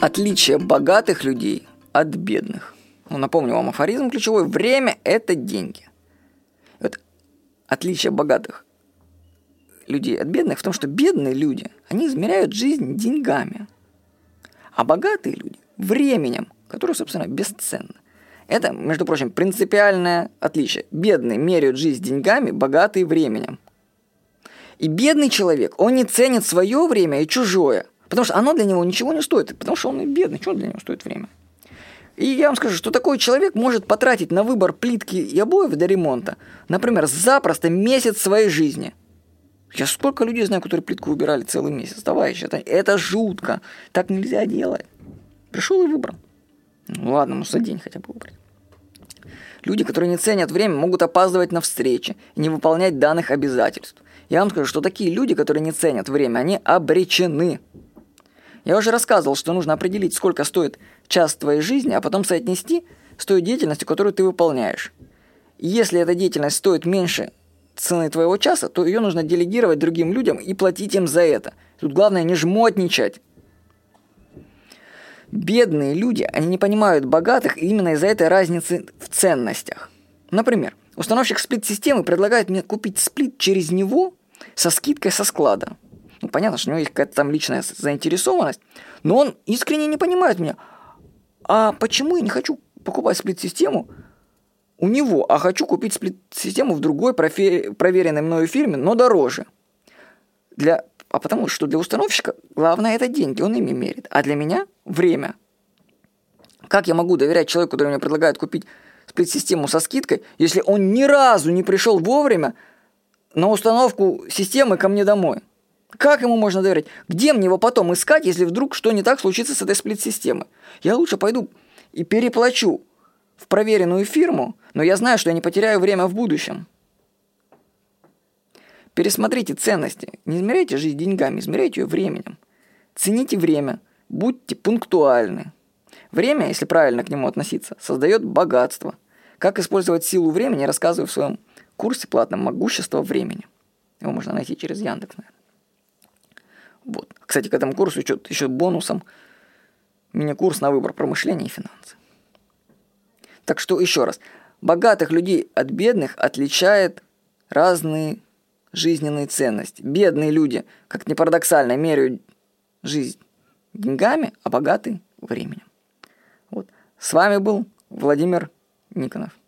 Отличие богатых людей от бедных. Ну, напомню вам афоризм ключевой. Время – это деньги. Вот отличие богатых людей от бедных в том, что бедные люди, они измеряют жизнь деньгами. А богатые люди – временем, которое, собственно, бесценно. Это, между прочим, принципиальное отличие. Бедные меряют жизнь деньгами, богатые – временем. И бедный человек, он не ценит свое время и чужое – Потому что оно для него ничего не стоит, потому что он и бедный, что для него стоит время. И я вам скажу, что такой человек может потратить на выбор плитки и обоев до ремонта, например, запросто месяц своей жизни. Я сколько людей знаю, которые плитку выбирали целый месяц, товарищ, это, это жутко, так нельзя делать. Пришел и выбрал. Ну ладно, ну за день хотя бы выбрать. Люди, которые не ценят время, могут опаздывать на встречи и не выполнять данных обязательств. Я вам скажу, что такие люди, которые не ценят время, они обречены. Я уже рассказывал, что нужно определить, сколько стоит час твоей жизни, а потом соотнести с той деятельностью, которую ты выполняешь. И если эта деятельность стоит меньше цены твоего часа, то ее нужно делегировать другим людям и платить им за это. Тут главное не жмотничать. Бедные люди, они не понимают богатых именно из-за этой разницы в ценностях. Например, установщик сплит-системы предлагает мне купить сплит через него со скидкой со склада. Ну, понятно, что у него есть какая-то там личная заинтересованность, но он искренне не понимает меня. А почему я не хочу покупать сплит-систему у него, а хочу купить сплит-систему в другой проверенной мною фирме, но дороже? Для... А потому что для установщика главное это деньги, он ими мерит. А для меня время. Как я могу доверять человеку, который мне предлагает купить сплит-систему со скидкой, если он ни разу не пришел вовремя на установку системы ко мне домой? Как ему можно доверять? Где мне его потом искать, если вдруг что не так случится с этой сплит-системой? Я лучше пойду и переплачу в проверенную фирму, но я знаю, что я не потеряю время в будущем. Пересмотрите ценности. Не измеряйте жизнь деньгами, измеряйте ее временем. Цените время, будьте пунктуальны. Время, если правильно к нему относиться, создает богатство. Как использовать силу времени, рассказываю в своем курсе платном «Могущество времени». Его можно найти через Яндекс, наверное. Вот. Кстати, к этому курсу еще, еще бонусом мини-курс на выбор промышления и финансы. Так что еще раз, богатых людей от бедных отличает разные жизненные ценности. Бедные люди, как ни парадоксально, меряют жизнь деньгами, а богатые – временем. Вот. С вами был Владимир Никонов.